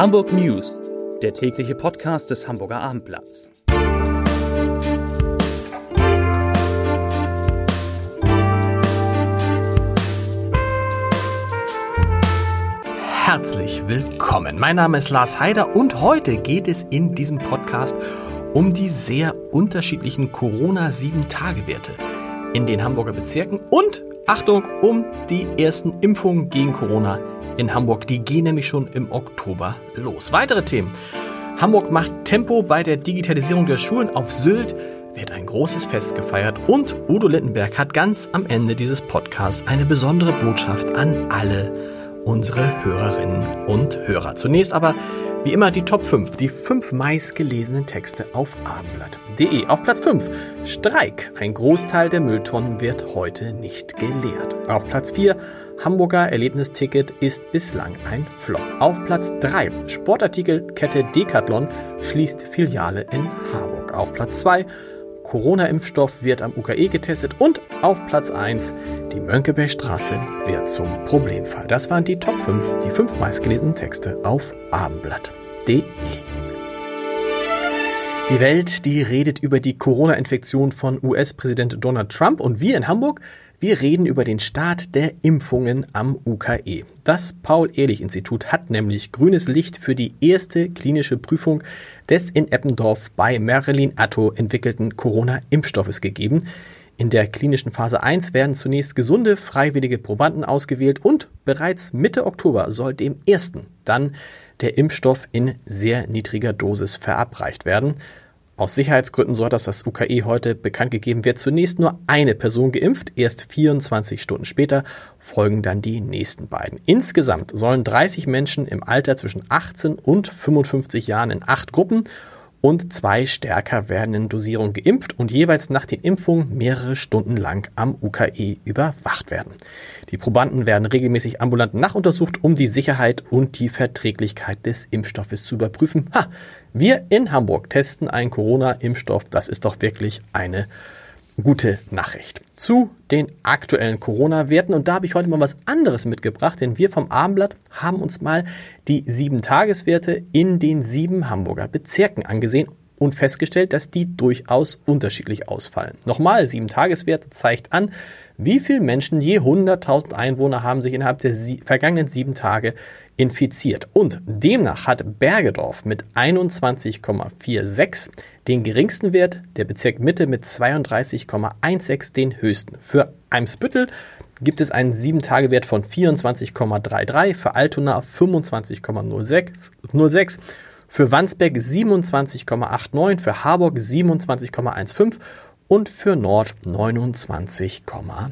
Hamburg News, der tägliche Podcast des Hamburger Abendblatts. Herzlich willkommen. Mein Name ist Lars Heider und heute geht es in diesem Podcast um die sehr unterschiedlichen Corona-7-Tage-Werte in den Hamburger Bezirken und, Achtung, um die ersten Impfungen gegen Corona in Hamburg. Die gehen nämlich schon im Oktober los. Weitere Themen. Hamburg macht Tempo bei der Digitalisierung der Schulen. Auf Sylt wird ein großes Fest gefeiert und Udo Littenberg hat ganz am Ende dieses Podcasts eine besondere Botschaft an alle unsere Hörerinnen und Hörer. Zunächst aber wie immer die Top 5, die fünf meistgelesenen Texte auf abendblatt.de. Auf Platz 5 Streik. Ein Großteil der Mülltonnen wird heute nicht geleert. Auf Platz 4 Hamburger Erlebnisticket ist bislang ein Flop. Auf Platz 3 Sportartikelkette Decathlon schließt Filiale in Harburg. Auf Platz 2 Corona-Impfstoff wird am UKE getestet und auf Platz 1 die Mönckebergstraße wird zum Problemfall. Das waren die Top 5, die fünf meistgelesenen Texte auf abendblatt.de. Die Welt, die redet über die Corona-Infektion von US-Präsident Donald Trump und wir in Hamburg, wir reden über den Start der Impfungen am UKE. Das Paul-Ehrlich-Institut hat nämlich grünes Licht für die erste klinische Prüfung des in Eppendorf bei Marilyn Atto entwickelten Corona-Impfstoffes gegeben. In der klinischen Phase 1 werden zunächst gesunde, freiwillige Probanden ausgewählt und bereits Mitte Oktober soll dem ersten dann der Impfstoff in sehr niedriger Dosis verabreicht werden. Aus Sicherheitsgründen, so hat das das UKE heute bekannt gegeben, wird zunächst nur eine Person geimpft. Erst 24 Stunden später folgen dann die nächsten beiden. Insgesamt sollen 30 Menschen im Alter zwischen 18 und 55 Jahren in acht Gruppen und zwei stärker werdenden Dosierungen geimpft und jeweils nach den Impfungen mehrere Stunden lang am UKE überwacht werden. Die Probanden werden regelmäßig ambulant nachuntersucht, um die Sicherheit und die Verträglichkeit des Impfstoffes zu überprüfen. Ha, wir in Hamburg testen einen Corona-Impfstoff. Das ist doch wirklich eine gute Nachricht. Zu den aktuellen Corona-Werten. Und da habe ich heute mal was anderes mitgebracht, denn wir vom Abendblatt haben uns mal die sieben Tageswerte in den sieben Hamburger Bezirken angesehen und festgestellt, dass die durchaus unterschiedlich ausfallen. Nochmal, sieben Tageswerte zeigt an, wie viele Menschen je 100.000 Einwohner haben sich innerhalb der sie vergangenen sieben Tage infiziert. Und demnach hat Bergedorf mit 21,46 den geringsten Wert, der Bezirk Mitte mit 32,16 den höchsten. Für Eimsbüttel gibt es einen 7-Tage-Wert von 24,33, für Altona 25,06, für Wandsbek 27,89, für Harburg 27,15 und für Nord 29,24.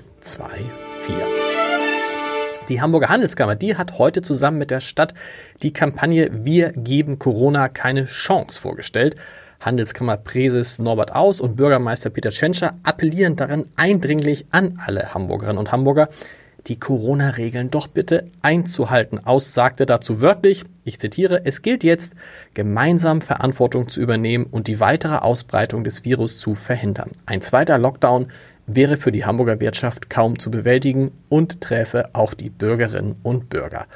Die Hamburger Handelskammer, die hat heute zusammen mit der Stadt die Kampagne Wir geben Corona keine Chance vorgestellt. Handelskammerpräses Norbert Aus und Bürgermeister Peter Tschentscher appellieren darin eindringlich an alle Hamburgerinnen und Hamburger, die Corona-Regeln doch bitte einzuhalten. Aus sagte dazu wörtlich, ich zitiere, es gilt jetzt, gemeinsam Verantwortung zu übernehmen und die weitere Ausbreitung des Virus zu verhindern. Ein zweiter Lockdown wäre für die Hamburger Wirtschaft kaum zu bewältigen und träfe auch die Bürgerinnen und Bürger.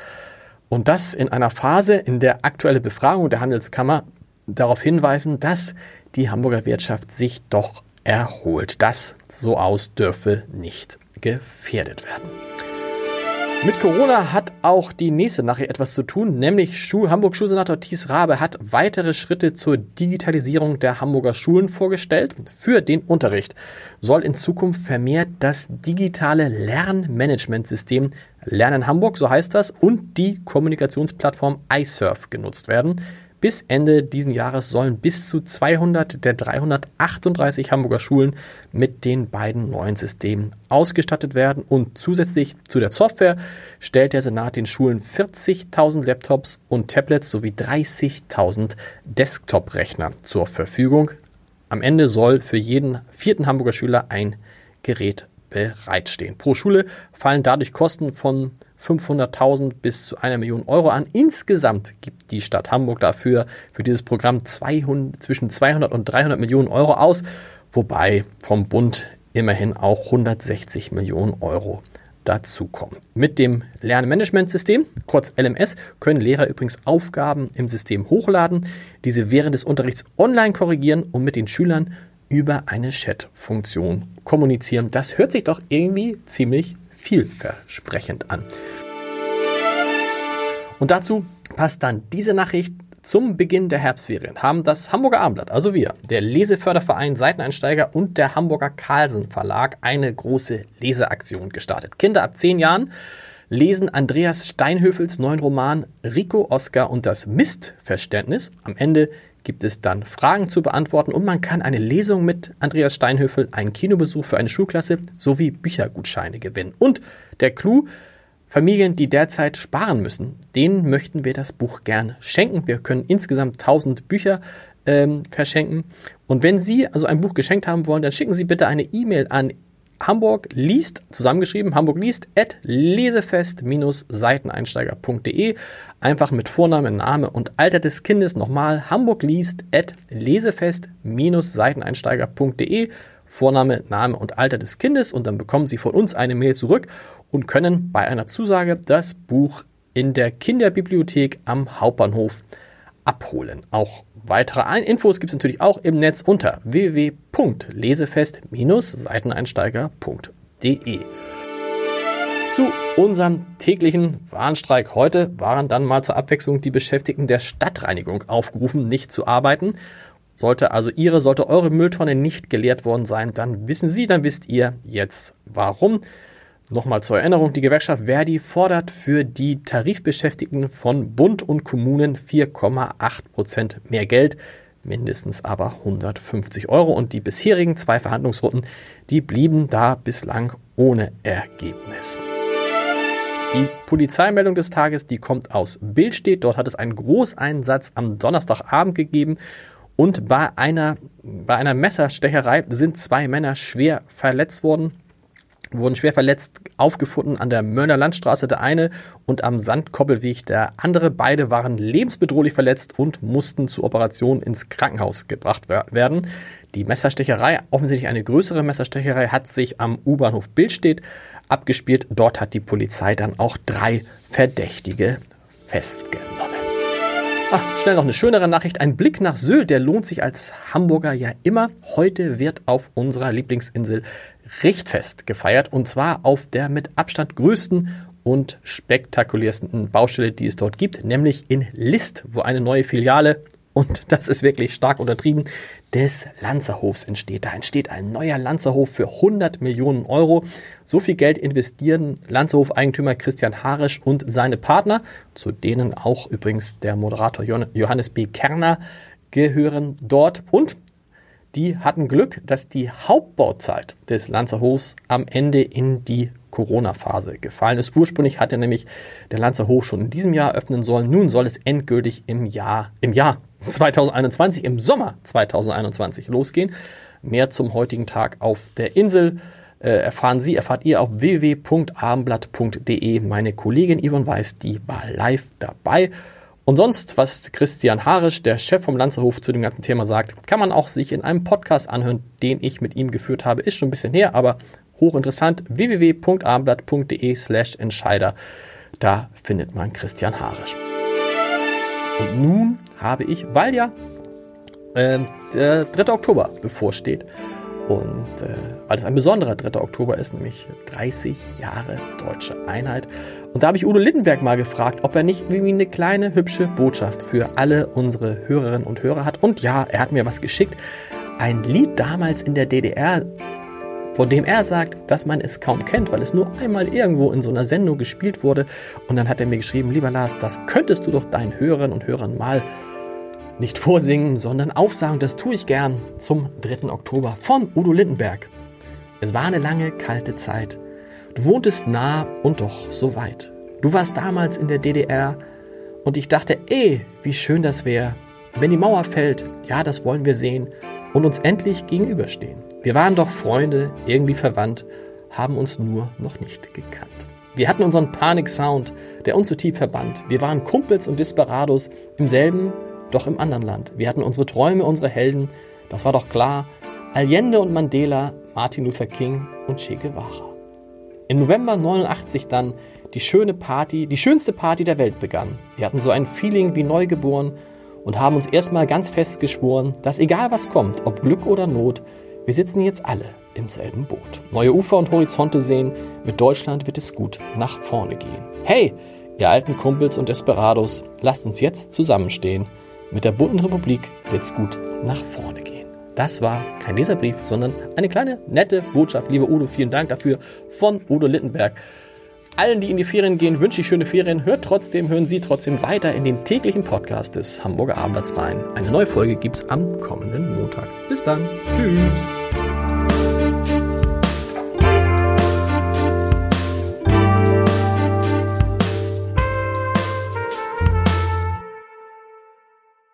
Und das in einer Phase, in der aktuelle Befragung der Handelskammer darauf hinweisen, dass die Hamburger Wirtschaft sich doch erholt. Das so aus dürfe nicht gefährdet werden. Mit Corona hat auch die nächste Nachricht etwas zu tun, nämlich Schu Hamburg Schulsenator Thies Rabe hat weitere Schritte zur Digitalisierung der Hamburger Schulen vorgestellt. Für den Unterricht soll in Zukunft vermehrt das digitale Lernmanagementsystem Lernen Hamburg, so heißt das, und die Kommunikationsplattform iSurf genutzt werden. Bis Ende diesen Jahres sollen bis zu 200 der 338 Hamburger Schulen mit den beiden neuen Systemen ausgestattet werden und zusätzlich zu der Software stellt der Senat den Schulen 40.000 Laptops und Tablets sowie 30.000 Desktop-Rechner zur Verfügung. Am Ende soll für jeden vierten Hamburger Schüler ein Gerät bereitstehen. Pro Schule fallen dadurch Kosten von 500.000 bis zu einer Million Euro an. Insgesamt gibt die Stadt Hamburg dafür für dieses Programm 200, zwischen 200 und 300 Millionen Euro aus, wobei vom Bund immerhin auch 160 Millionen Euro dazukommen. Mit dem Lernmanagementsystem, kurz LMS, können Lehrer übrigens Aufgaben im System hochladen, diese während des Unterrichts online korrigieren und mit den Schülern über eine Chat-Funktion kommunizieren. Das hört sich doch irgendwie ziemlich vielversprechend an. Und dazu passt dann diese Nachricht. Zum Beginn der Herbstferien haben das Hamburger Abendblatt, also wir, der Leseförderverein Seiteneinsteiger und der Hamburger Carlsen Verlag eine große Leseaktion gestartet. Kinder ab zehn Jahren lesen Andreas Steinhöfels neuen Roman Rico Oscar und das Mistverständnis. Am Ende gibt es dann Fragen zu beantworten und man kann eine Lesung mit Andreas Steinhöfel, einen Kinobesuch für eine Schulklasse sowie Büchergutscheine gewinnen. Und der Clou, Familien, die derzeit sparen müssen, denen möchten wir das Buch gern schenken. Wir können insgesamt 1000 Bücher ähm, verschenken. Und wenn Sie also ein Buch geschenkt haben wollen, dann schicken Sie bitte eine E-Mail an Hamburg liest, zusammengeschrieben, Hamburg liest, at lesefest-seiteneinsteiger.de. Einfach mit Vorname, Name und Alter des Kindes nochmal Hamburg liest, at lesefest-seiteneinsteiger.de. Vorname, Name und Alter des Kindes und dann bekommen Sie von uns eine Mail zurück und können bei einer Zusage das Buch in der Kinderbibliothek am Hauptbahnhof abholen. Auch weitere Infos gibt es natürlich auch im Netz unter www.lesefest-seiteneinsteiger.de. Zu unserem täglichen Warnstreik heute waren dann mal zur Abwechslung die Beschäftigten der Stadtreinigung aufgerufen, nicht zu arbeiten. Sollte also Ihre, sollte eure Mülltonne nicht geleert worden sein, dann wissen Sie, dann wisst ihr jetzt warum. Nochmal zur Erinnerung, die Gewerkschaft Verdi fordert für die Tarifbeschäftigten von Bund und Kommunen 4,8 Prozent mehr Geld, mindestens aber 150 Euro. Und die bisherigen zwei Verhandlungsrunden, die blieben da bislang ohne Ergebnis. Die Polizeimeldung des Tages, die kommt aus Bildstedt. Dort hat es einen Großeinsatz am Donnerstagabend gegeben. Und bei einer, bei einer Messerstecherei sind zwei Männer schwer verletzt worden wurden schwer verletzt aufgefunden an der Mörner Landstraße der eine und am Sandkoppelweg der andere. Beide waren lebensbedrohlich verletzt und mussten zur Operation ins Krankenhaus gebracht werden. Die Messerstecherei, offensichtlich eine größere Messerstecherei, hat sich am U-Bahnhof Bildstedt abgespielt. Dort hat die Polizei dann auch drei Verdächtige festgenommen. Ach, schnell noch eine schönere Nachricht. Ein Blick nach Sylt, der lohnt sich als Hamburger ja immer. Heute wird auf unserer Lieblingsinsel Richtfest gefeiert und zwar auf der mit Abstand größten und spektakulärsten Baustelle, die es dort gibt, nämlich in List, wo eine neue Filiale, und das ist wirklich stark untertrieben, des Lanzerhofs entsteht. Da entsteht ein neuer Lanzerhof für 100 Millionen Euro. So viel Geld investieren Lanzerhof-Eigentümer Christian Harisch und seine Partner, zu denen auch übrigens der Moderator Johannes B. Kerner gehören dort. Und die hatten Glück, dass die Hauptbauzeit des Lanzerhofs am Ende in die Corona-Phase gefallen ist. Ursprünglich hatte nämlich der Lanzerhof schon in diesem Jahr öffnen sollen. Nun soll es endgültig im Jahr, im Jahr 2021, im Sommer 2021 losgehen. Mehr zum heutigen Tag auf der Insel äh, erfahren Sie, erfahrt ihr auf www.abendblatt.de. Meine Kollegin Yvonne Weiß, die war live dabei. Und sonst, was Christian Harisch, der Chef vom Lanzerhof, zu dem ganzen Thema sagt, kann man auch sich in einem Podcast anhören, den ich mit ihm geführt habe. Ist schon ein bisschen her, aber hochinteressant. www.abendblatt.de slash Entscheider. Da findet man Christian Harisch. Und nun habe ich, weil ja äh, der 3. Oktober bevorsteht, und äh, weil es ein besonderer 3. Oktober ist, nämlich 30 Jahre deutsche Einheit. Und da habe ich Udo Lindenberg mal gefragt, ob er nicht irgendwie eine kleine hübsche Botschaft für alle unsere Hörerinnen und Hörer hat. Und ja, er hat mir was geschickt. Ein Lied damals in der DDR, von dem er sagt, dass man es kaum kennt, weil es nur einmal irgendwo in so einer Sendung gespielt wurde. Und dann hat er mir geschrieben, lieber Lars, das könntest du doch deinen Hörerinnen und Hörern mal nicht vorsingen, sondern aufsagen, das tue ich gern zum 3. Oktober von Udo Lindenberg. Es war eine lange, kalte Zeit. Du wohntest nah und doch so weit. Du warst damals in der DDR und ich dachte, ey, wie schön das wäre, wenn die Mauer fällt, ja, das wollen wir sehen und uns endlich gegenüberstehen. Wir waren doch Freunde, irgendwie verwandt, haben uns nur noch nicht gekannt. Wir hatten unseren Panik-Sound, der uns so tief verband. Wir waren Kumpels und Desperados im selben doch im anderen Land. Wir hatten unsere Träume, unsere Helden, das war doch klar. Allende und Mandela, Martin Luther King und Che Guevara. Im November 89 dann die schöne Party, die schönste Party der Welt begann. Wir hatten so ein Feeling wie neugeboren und haben uns erstmal ganz fest geschworen, dass egal was kommt, ob Glück oder Not, wir sitzen jetzt alle im selben Boot. Neue Ufer und Horizonte sehen, mit Deutschland wird es gut nach vorne gehen. Hey, ihr alten Kumpels und Desperados, lasst uns jetzt zusammenstehen. Mit der bunten Republik wird's gut nach vorne gehen. Das war kein Leserbrief, sondern eine kleine nette Botschaft. Lieber Udo, vielen Dank dafür von Udo Littenberg. Allen, die in die Ferien gehen, wünsche ich schöne Ferien. Hört trotzdem, hören Sie trotzdem weiter in den täglichen Podcast des Hamburger Abendblatts rein. Eine neue Folge gibt's am kommenden Montag. Bis dann. Tschüss.